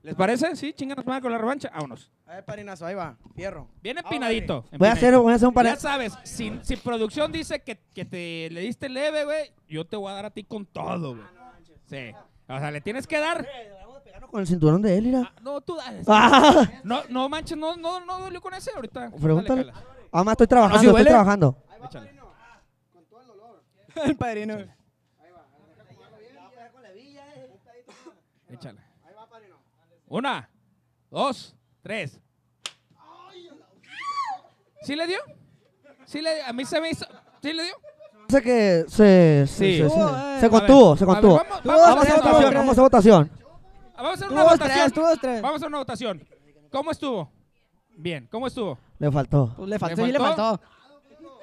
Speaker 1: ¿Les parece? Sí, chinganos madre con la revancha. Vámonos.
Speaker 5: A ver, padrinazo, ahí va. Fierro.
Speaker 1: Bien empinadito.
Speaker 3: Voy a hacer, voy a hacer un
Speaker 1: Ya
Speaker 3: par
Speaker 1: sabes, si, si producción dice que, que te le diste leve, güey, yo te voy a dar a ti con todo, güey. Sí. O sea, le tienes que dar.
Speaker 3: Con el cinturón de él, mira.
Speaker 1: Ah, no, tú dale.
Speaker 3: Ah,
Speaker 1: No, no manches, no, no, no dolió con ese ahorita.
Speaker 3: pregúntale. Ah, ma, estoy trabajando,
Speaker 5: ¿Así
Speaker 3: estoy
Speaker 5: huele?
Speaker 3: trabajando.
Speaker 1: Échale.
Speaker 5: El padrino.
Speaker 1: Échale. Una, dos, tres. ¿Sí le dio? ¿Sí le A mí se me hizo. ¿Sí le dio?
Speaker 3: Sé que se, se,
Speaker 1: Sí.
Speaker 3: se, se- se contuvo, se
Speaker 1: a ver,
Speaker 3: contuvo.
Speaker 1: vamos-
Speaker 3: Vamos
Speaker 1: vamos
Speaker 3: a votación, vamos a hacer votación.
Speaker 1: Vamos a hacer una votación.
Speaker 5: tres, tú dos, tres.
Speaker 1: Vamos a hacer una votación. ¿Cómo estuvo? Bien, ¿cómo estuvo?
Speaker 3: Le faltó.
Speaker 5: Pues le faltó,
Speaker 1: ¿Le
Speaker 5: sí le
Speaker 1: faltó?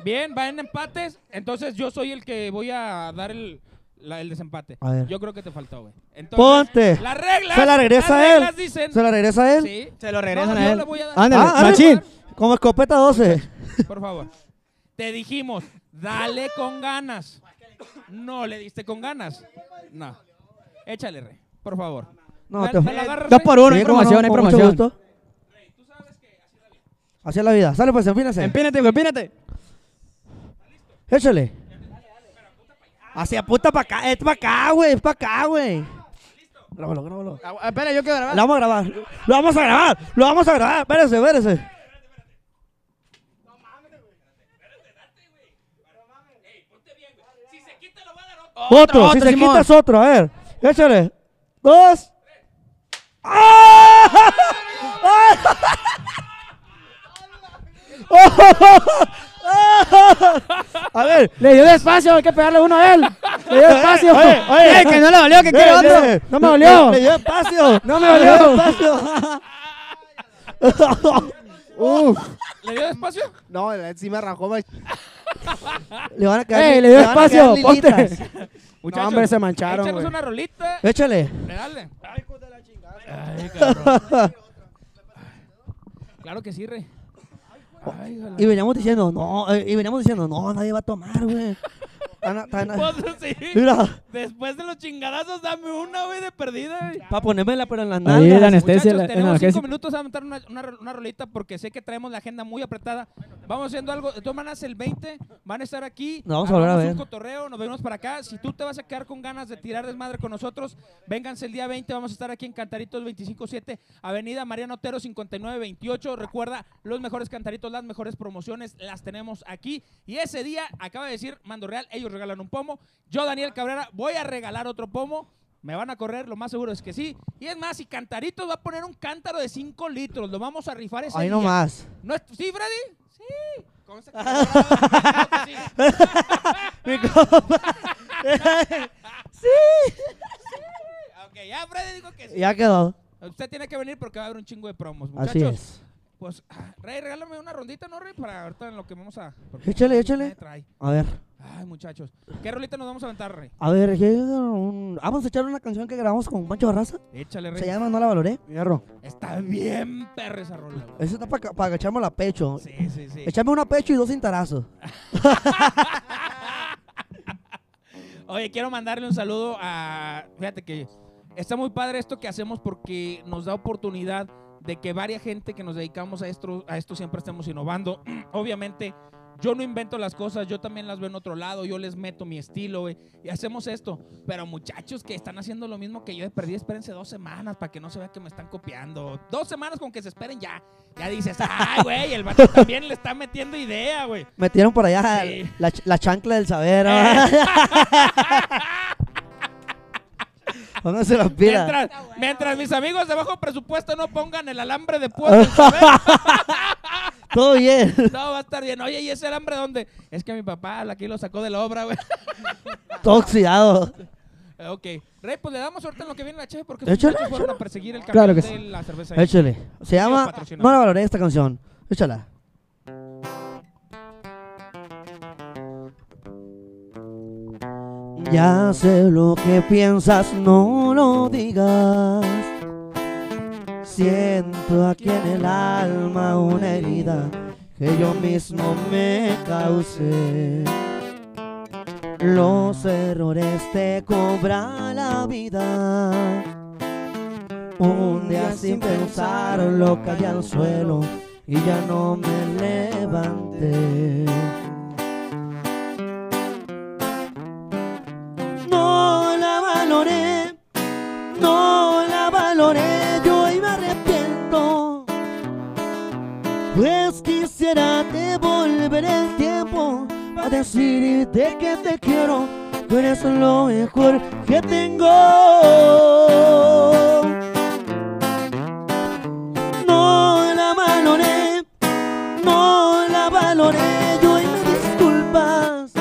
Speaker 1: Bien, va en empates. Entonces yo soy el que voy a dar el, la- el desempate.
Speaker 3: A ver.
Speaker 1: Yo creo que te faltó, güey. Entonces,
Speaker 3: Ponte.
Speaker 1: Las reglas.
Speaker 3: Se la regresa
Speaker 1: las
Speaker 3: a él.
Speaker 1: dicen.
Speaker 3: ¿Se la regresa a él?
Speaker 1: Sí.
Speaker 5: Se lo regresan
Speaker 1: No,
Speaker 5: a
Speaker 1: yo
Speaker 5: él.
Speaker 1: le voy a dar.
Speaker 5: Ándale,
Speaker 3: Ah,
Speaker 5: machín.
Speaker 3: Como escopeta 12.
Speaker 1: Por favor. Te dijimos, dale con ganas. No le diste con ganas. No. Échale, rey. Por favor.
Speaker 3: No,
Speaker 1: ¿Me-
Speaker 3: te-
Speaker 1: me la agarras,
Speaker 5: Dos por uno, hay
Speaker 3: Sí, cómo no,
Speaker 5: promoción, hay
Speaker 3: con mucho
Speaker 5: promoción.
Speaker 3: gusto. Así es la vida. Sale pues, empínese.
Speaker 5: Empínate, güey, empínate.
Speaker 3: Échale. Hacia puta para acá. Es para acá, güey. Es para acá, güey. Grábalo, grábalo.
Speaker 5: Ah, Espera, yo quiero grabar.
Speaker 3: Lo vamos a grabar. Lo vamos a grabar. Lo vamos a grabar. Espérese, espérese. Otro, si
Speaker 5: otro,
Speaker 3: se
Speaker 5: Simón.
Speaker 3: quita es otro, a ver. Échale. Dos. ¡Ah! A ver.
Speaker 5: Le dio despacio, hay que pegarle uno a él. Le dio despacio.
Speaker 3: Oye, oye.
Speaker 5: Eh, que no le dolió, que quiere
Speaker 3: Eh,
Speaker 5: otro.
Speaker 3: eh,
Speaker 5: No me dolió.
Speaker 3: Le, le dio espacio.
Speaker 5: No me
Speaker 3: Le dio
Speaker 5: dolió.
Speaker 3: espacio.
Speaker 5: Uf.
Speaker 1: ¿Le dio despacio?
Speaker 4: No, sí me rajó.
Speaker 3: le van a quedar.
Speaker 5: Ey, le dio
Speaker 3: van a
Speaker 5: espacio,
Speaker 3: quedar
Speaker 5: ponte.
Speaker 1: Muchachos,
Speaker 5: hombre, se mancharon,
Speaker 1: Échanos una rolita.
Speaker 3: Échale.
Speaker 1: Dale. Ay, cabrón. Claro que sí, rey. Ay.
Speaker 3: Y veníamos diciendo, no, eh, y veníamos diciendo, no, nadie va a tomar, güey.
Speaker 1: Pues sí.
Speaker 3: Mira,
Speaker 1: Después de los chingadazos, dame una, güey, de perdida, güey.
Speaker 3: para ponérmela, pero en las
Speaker 5: Ahí
Speaker 3: nalgas.
Speaker 5: la anestesia,
Speaker 1: Muchachos,
Speaker 5: la-
Speaker 1: tenemos cinco
Speaker 5: analgésico.
Speaker 1: minutos a aventar una, una, una rolita porque sé que traemos la agenda muy apretada. Vamos haciendo algo. De todas maneras, el 20 van a estar aquí.
Speaker 3: Nos vamos a volver a ver.
Speaker 1: un cotorreo, nos vemos para acá. Si tú te vas a quedar con ganas de tirar desmadre con nosotros, vénganse el día 20. Vamos a estar aquí en Cantaritos 257, Avenida Mariano Otero 5928. Recuerda, los mejores cantaritos, las mejores promociones las tenemos aquí. Y ese día, acaba de decir Mando Real, ellos regalan un pomo. Yo, Daniel Cabrera, voy a regalar otro pomo. Me van a correr, lo más seguro es que sí. Y es más, si Cantaritos va a poner un cántaro de 5 litros, lo vamos a rifar ese
Speaker 3: Ahí
Speaker 1: día.
Speaker 3: nomás.
Speaker 1: ¿No es- ¿Sí, Freddy? Sí. Que sí.
Speaker 3: Mi compa.
Speaker 1: Ok, ya Freddy dijo que sí.
Speaker 3: ya quedó.
Speaker 1: Usted tiene que venir porque va a haber un chingo de promos.
Speaker 3: Así
Speaker 1: Muchachos,
Speaker 3: es.
Speaker 1: Pues, ah, Rey, regálame una rondita, ¿no, Rey? Para ahorita en lo que vamos a... porque
Speaker 3: Échale,
Speaker 1: nadie
Speaker 3: échale.
Speaker 1: trae.
Speaker 3: A ver,
Speaker 1: Ay, muchachos. ¿Qué rolita nos vamos a aventar, Rey?
Speaker 3: a ver, ¿qué- un- vamos a echar una canción que grabamos con Pancho Barraza.
Speaker 1: Échale, Rey.
Speaker 3: Se llama No la valoré.
Speaker 5: Fierro.
Speaker 1: Está bien perra esa rola, güey.
Speaker 3: Eso está para agacharme a pecho.
Speaker 1: Sí, sí, sí.
Speaker 3: Echarme una pecho y dos cintarazos.
Speaker 1: Oye, quiero mandarle un saludo a. Fíjate que está muy padre esto que hacemos porque nos da oportunidad de que varias gente que nos dedicamos a esto, a esto siempre estemos innovando. Obviamente, yo no invento las cosas, yo también las veo en otro lado, yo les meto mi estilo, güey, y hacemos esto. Pero muchachos que están haciendo lo mismo que yo perdí, espérense dos semanas para que no se vea que me están copiando. Dos semanas con que se esperen ya. Ya dices, ay, güey, el vato también le está metiendo idea, güey.
Speaker 3: Metieron por allá
Speaker 1: Sí.
Speaker 3: la, ch- la chancla del saber.
Speaker 1: Eh.
Speaker 3: Pónganse las pilas.
Speaker 1: Mientras, mientras mis amigos de bajo presupuesto no pongan el alambre de saber,
Speaker 3: Todo bien.
Speaker 1: no va a estar bien. Oye, ¿y ese alambre dónde? Es que mi papá aquí lo sacó de la obra, güey.
Speaker 3: Todo oxidado.
Speaker 1: Eh, ok. Rey, pues le damos suerte en lo que viene la chef porque
Speaker 3: Échale,
Speaker 1: fueron
Speaker 3: échale.
Speaker 1: a perseguir el
Speaker 5: Claro
Speaker 1: camión
Speaker 5: que
Speaker 1: de
Speaker 5: sí.
Speaker 1: la cerveza.
Speaker 3: Échale. Se llama. No la valoré esta canción. Échala. Ya sé lo que piensas, no lo digas. Siento aquí en el alma una herida que yo mismo me causé. Los errores te cobra la vida. Un día sin pensar lo caí al suelo y ya no me levanté. Quisiera devolver el tiempo a decirte que te quiero, tú eres lo mejor que tengo. No la valoré, no la valoré, yo hoy me disculpas.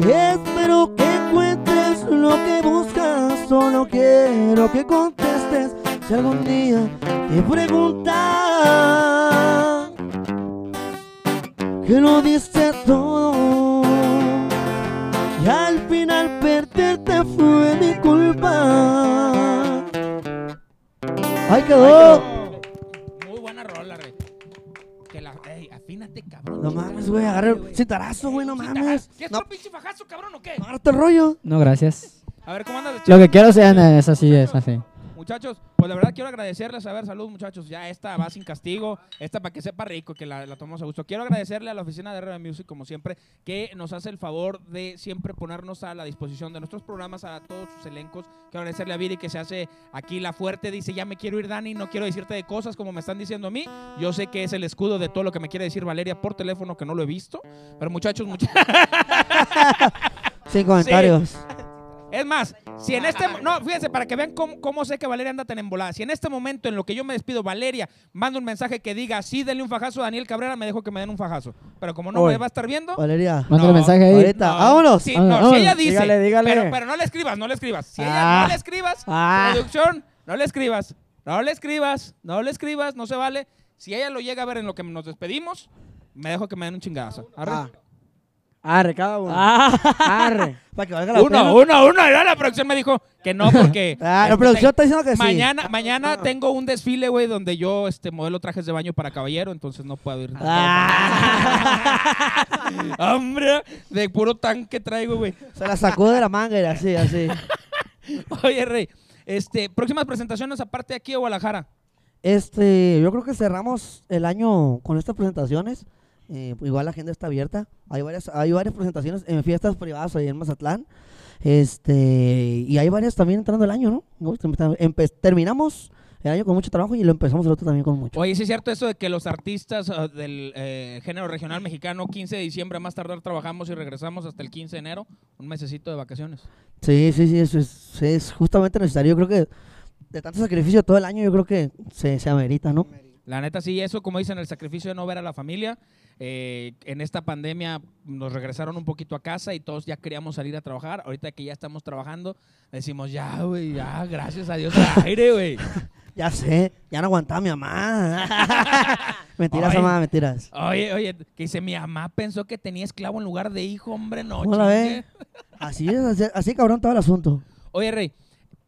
Speaker 3: Y espero que encuentres lo que buscas, solo quiero que contestes si algún día te preguntan que lo diste todo y al final perderte fue mi culpa. ¡Ay, quedó!
Speaker 1: Muy buena rola, rey. Que la, ey, afínate, cabrón.
Speaker 3: No mames, güey, agarra el citarazo, güey, no mames.
Speaker 1: ¿Qué es
Speaker 3: No,
Speaker 1: tu pinche fajazo, cabrón, o qué?
Speaker 3: agárrate el rollo.
Speaker 2: No, gracias.
Speaker 1: A ver, ¿cómo andas?
Speaker 2: Lo que quiero sean es así, es así.
Speaker 1: Muchachos, pues la verdad quiero agradecerles. A ver, salud, muchachos. Ya esta va sin castigo. Esta para que sepa rico, que la, la tomamos a gusto. Quiero agradecerle a la oficina de RB Music, como siempre, que nos hace el favor de siempre ponernos a la disposición de nuestros programas, a todos sus elencos. Quiero agradecerle a Viri que se hace aquí la fuerte. Dice, ya me quiero ir, Dani. No quiero decirte de cosas como me están diciendo a mí. Yo sé que es el escudo de todo lo que me quiere decir Valeria por teléfono, que no lo he visto. Pero muchachos, muchachos.
Speaker 3: Sin comentarios.
Speaker 1: Es más, si en este... No, fíjense, para que vean cómo, cómo sé que Valeria anda tan embolada. Si en este momento, en lo que yo me despido, Valeria manda un mensaje que diga, sí, denle un fajazo a Daniel Cabrera, me dejo que me den un fajazo. Pero como no
Speaker 3: Oye.
Speaker 1: me va a estar viendo...
Speaker 3: Valeria,
Speaker 2: Mándale
Speaker 1: No,
Speaker 2: mensaje ahí.
Speaker 3: ahorita,
Speaker 1: no.
Speaker 3: vámonos.
Speaker 1: Sí,
Speaker 2: Vámonos,
Speaker 1: no, si ella dice,
Speaker 5: Dígale, dígale.
Speaker 1: Pero, pero no le escribas, no le escribas. Si
Speaker 3: Ah.
Speaker 1: ella no le escribas,
Speaker 3: Ah.
Speaker 1: producción, no le escribas, no le escribas, no le escribas, no se vale. Si ella lo llega a ver en lo que nos despedimos, me dejo que me den un chingazo. Arre.
Speaker 5: Ah. Arre, cada uno.
Speaker 2: Ah.
Speaker 5: Arre.
Speaker 3: Para que valga la pena.
Speaker 1: Uno, uno, uno. Ya la producción me dijo que no porque...
Speaker 3: Ah, la producción está diciendo que sí.
Speaker 1: Mañana, mañana tengo un desfile, güey, donde yo este, modelo trajes de baño para caballero, entonces no puedo ir.
Speaker 3: Ah.
Speaker 1: Hombre, de puro tanque traigo, güey.
Speaker 3: Se la sacó de la manga y así, así.
Speaker 1: Oye, Rey, este, próximas presentaciones aparte de aquí de Guadalajara.
Speaker 3: Este, yo creo que cerramos el año con estas presentaciones. Eh, igual la agenda está abierta. Hay varias, hay varias presentaciones en fiestas privadas ahí en Mazatlán. Este, y hay varias también entrando el año, ¿no? Terminamos el año con mucho trabajo y lo empezamos el otro también con mucho.
Speaker 1: Oye, ¿sí es cierto eso de que los artistas ah, del eh, género regional mexicano, 15 de diciembre a más tardar trabajamos y regresamos hasta el 15 de enero? Un mesecito de vacaciones.
Speaker 3: Sí, sí, sí, eso es, es justamente necesario. Yo creo que de tanto sacrificio todo el año, yo creo que se, se amerita, ¿no?
Speaker 1: La neta, sí, eso, como dicen, el sacrificio de no ver a la familia. Eh, en esta pandemia nos regresaron un poquito a casa y todos ya queríamos salir a trabajar. Ahorita que ya estamos trabajando, decimos, ya, güey, ya, gracias a Dios al aire, güey.
Speaker 3: Ya sé, ya no aguantaba mi mamá. mentiras, mamá, mentiras.
Speaker 1: Oye, oye, que dice, mi mamá pensó que tenía esclavo en lugar de hijo, hombre, no.
Speaker 3: ¿Cómo la
Speaker 1: chingue".
Speaker 3: ve? Así es, así, así cabrón todo el asunto.
Speaker 1: Oye, Rey,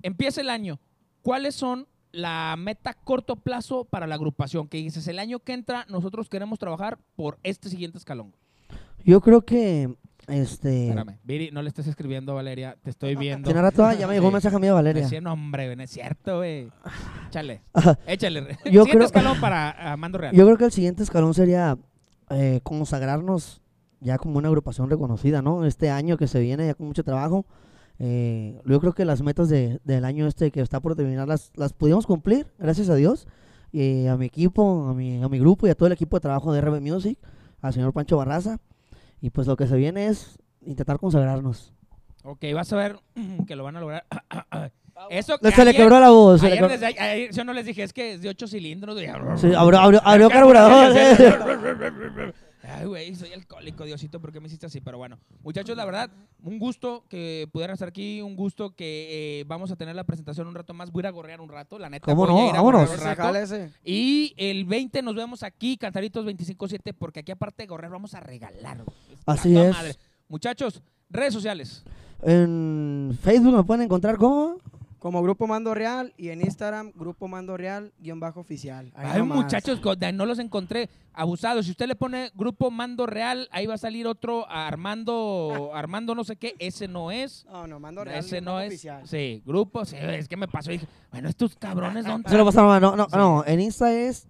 Speaker 1: empieza el año. ¿Cuáles son la meta a corto plazo para la agrupación? Que dices, el año que entra nosotros queremos trabajar por este siguiente escalón.
Speaker 3: Yo creo que, este...
Speaker 1: Espérame, Viri, no le estés escribiendo a Valeria, te estoy viendo.
Speaker 3: Tiene rato, ah, ya me llegó un mensaje mío, Valeria.
Speaker 1: Decía, no, hombre, güey, no es cierto, güey. Échale, échale.
Speaker 3: Yo
Speaker 1: siguiente
Speaker 3: creo-
Speaker 1: escalón para Mando Real.
Speaker 3: Yo creo que el siguiente escalón sería eh, consagrarnos ya como una agrupación reconocida, ¿no? Este año que se viene ya con mucho trabajo. Eh, yo creo que las metas de- del año este que está por terminar las, las pudimos cumplir, gracias a Dios. Y a mi equipo, a mi, a mi grupo y a todo el equipo de trabajo de RB Music, al señor Pancho Barraza. Y pues lo que se viene es intentar consagrarnos.
Speaker 1: Ok, vas a ver que lo van a lograr. Eso que
Speaker 3: se le quebró la voz.
Speaker 1: Ayer,
Speaker 3: quebró-
Speaker 1: desde ayer- ayer yo no les dije, es que es de ocho cilindros.
Speaker 3: Sí, abrió, abrió- abrió carburador.
Speaker 1: Ay, güey, soy alcohólico, Diosito, ¿por qué me hiciste así? Pero bueno, muchachos, la verdad, un gusto que pudieran estar aquí, un gusto que eh, vamos a tener la presentación un rato más. Voy a ir a gorrear un rato, la neta.
Speaker 3: ¿Cómo
Speaker 1: voy a
Speaker 3: no?
Speaker 1: ir a
Speaker 3: Vámonos.
Speaker 1: un rato. Y el 20 nos vemos aquí, Cantaritos 25-7, porque aquí aparte de gorrear vamos a regalar.
Speaker 3: Así es.
Speaker 1: madre. Muchachos, Redes sociales.
Speaker 3: En Facebook me pueden encontrar como.
Speaker 5: Como Grupo Mando Real y en Instagram, Grupo Mando Real, guion bajo oficial. Ahí
Speaker 1: Hay
Speaker 5: nomás.
Speaker 1: muchachos, no los encontré abusados. Si usted le pone grupo Mando Real, ahí va a salir otro Armando, Armando no sé qué, ese no es.
Speaker 5: No, no, Mando Real,
Speaker 1: Ese
Speaker 5: guion
Speaker 1: no
Speaker 5: bajo
Speaker 1: es.
Speaker 5: oficial.
Speaker 1: Sí, grupo, sí, es que me pasó y dije, bueno, estos cabrones ¿dónde
Speaker 3: Se lo
Speaker 1: están?
Speaker 3: pasaron. No, no, no. En Insta es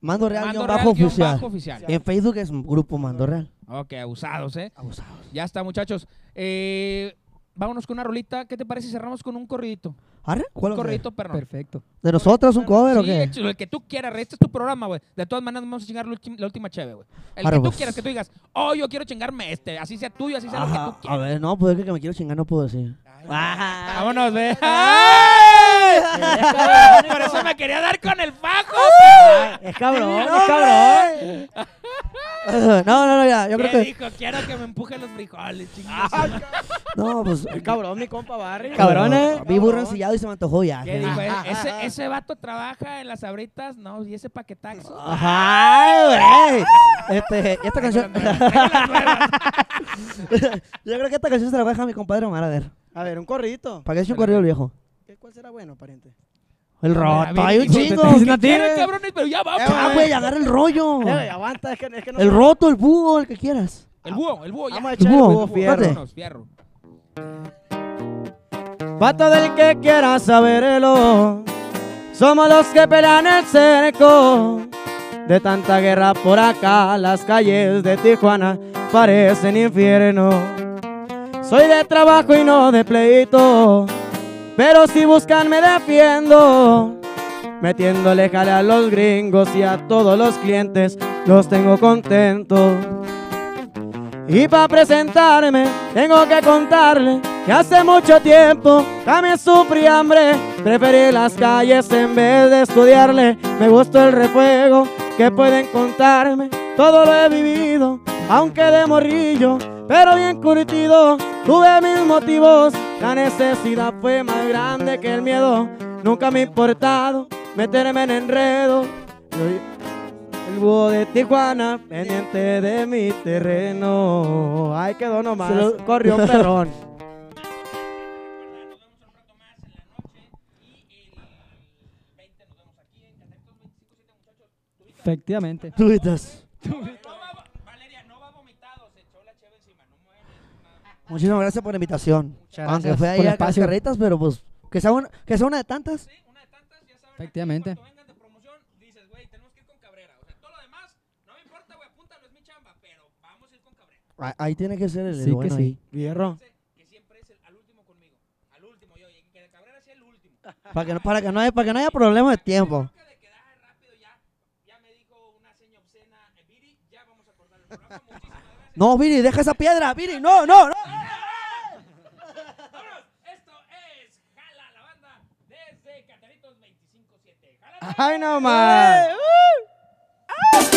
Speaker 3: Mando Real,
Speaker 1: Mando
Speaker 3: guion
Speaker 1: Real,
Speaker 3: bajo
Speaker 1: guion
Speaker 3: oficial.
Speaker 1: bajo oficial.
Speaker 3: En Facebook es Grupo Mando Real.
Speaker 1: Ok, abusados, ¿eh?
Speaker 3: Abusados.
Speaker 1: Ya está, muchachos. Eh, vámonos con una rolita. ¿Qué te parece si cerramos con un corridito?
Speaker 3: ¿Arre? ¿Cuál
Speaker 1: Un corridito, perro.
Speaker 2: Perfecto.
Speaker 3: ¿De nosotros un cover o
Speaker 1: Sí,
Speaker 3: qué?
Speaker 1: échalo, el que tú quieras. Este es tu programa, güey. De todas maneras, vamos a chingar la, última cheve, güey. El
Speaker 3: Arre,
Speaker 1: que tú
Speaker 3: pues.
Speaker 1: quieras, que tú digas, oh, yo quiero chingarme este. Así sea tuyo, así sea lo que tú
Speaker 3: a
Speaker 1: quieras.
Speaker 3: ver, no, pues es que, que me quiero chingar, no puedo decir. Ajá.
Speaker 1: Vámonos, ve. ¡Ay! Por eso me quería dar con el fajo.
Speaker 2: Es cabrón, es cabrón.
Speaker 3: No, no, no, ya. Yo
Speaker 1: ¿Qué
Speaker 3: creo que.
Speaker 1: dijo? Quiero que me empuje los frijoles, chingados.
Speaker 3: No, pues.
Speaker 5: El cabrón, mi compa Barry.
Speaker 2: Cabrones.
Speaker 3: Vi burro ensillado y se me antojó ya.
Speaker 1: ¿Qué dijo? Eh, Ese, ese vato trabaja en las sabritas, no, y ese paquetaxo.
Speaker 3: Ajá, güey. Este, esta canción. Yo creo que esta canción se la voy a dejar a mi compadre Omar a ver.
Speaker 5: A ver, un corridito.
Speaker 3: Para que eche un corrido el viejo.
Speaker 5: ¿Qué- ¿Cuál será bueno, pariente?
Speaker 3: El roto, hay un chingo. ¿Qué
Speaker 1: ¿Quieren, cabrones? Pero ya va.
Speaker 3: Ah, güey, agarra el rollo.
Speaker 5: Eh, aguanta, es que, es que no
Speaker 3: El roto, el búho, el que quieras.
Speaker 1: El búho, el búho, ya.
Speaker 5: Vamos a echar el
Speaker 3: Búho,
Speaker 5: búho fierro.
Speaker 3: espérate.
Speaker 1: Vámonos, fierro.
Speaker 5: Pato del que quiera saberlo, somos los que pelean el cerco. De tanta guerra por acá, las calles de Tijuana parecen infierno. Soy de trabajo y no de pleito, pero si buscan me defiendo. Metiéndole jale a los gringos y a todos los clientes, los tengo contentos. Y para presentarme, tengo que contarle que hace mucho tiempo también sufrí hambre. Preferí las calles en vez de estudiarle. Me gustó el refuego que pueden contarme. Todo lo he vivido, aunque de morrillo, pero bien curtido. Tuve mis motivos, la necesidad fue más grande que el miedo. Nunca me ha importado meterme en enredo. Yo- el búho de Tijuana, pendiente de mi terreno. Ay, quedó nomás.
Speaker 3: Se lo-
Speaker 5: Corrió un perrón.
Speaker 2: Efectivamente.
Speaker 3: Tuitas.
Speaker 1: Valeria, no va vomitado, se echó la cheve encima, no mueve.
Speaker 3: Muchísimas gracias por la invitación.
Speaker 2: Muchas
Speaker 3: Aunque fue ahí a las carretas, pero pues que sea una, que sea una de tantas.
Speaker 1: Una de tantas, ya saben.
Speaker 2: Efectivamente.
Speaker 1: Cuando vengan de promoción, dices, güey, tenemos que ir con Cabrera. O sea, todo lo demás, no me importa, güey, apúntalo, es mi chamba, pero vamos a ir con Cabrera.
Speaker 3: Ah, Ahí tiene que ser el, el
Speaker 2: Sí que
Speaker 3: bueno
Speaker 2: sí.
Speaker 3: ahí.
Speaker 5: Hierro.
Speaker 1: Que siempre es el, al último conmigo. Al último, yo, y que Cabrera sea el último.
Speaker 3: Para que, no- para, que no haya, para que no haya problema de tiempo. No, Viri, deja esa piedra, Viri, no, no, no.
Speaker 1: Esto es Jala la banda desde Cataritos 25-7.
Speaker 5: ¡Ay, no más! Eh, uh, ah.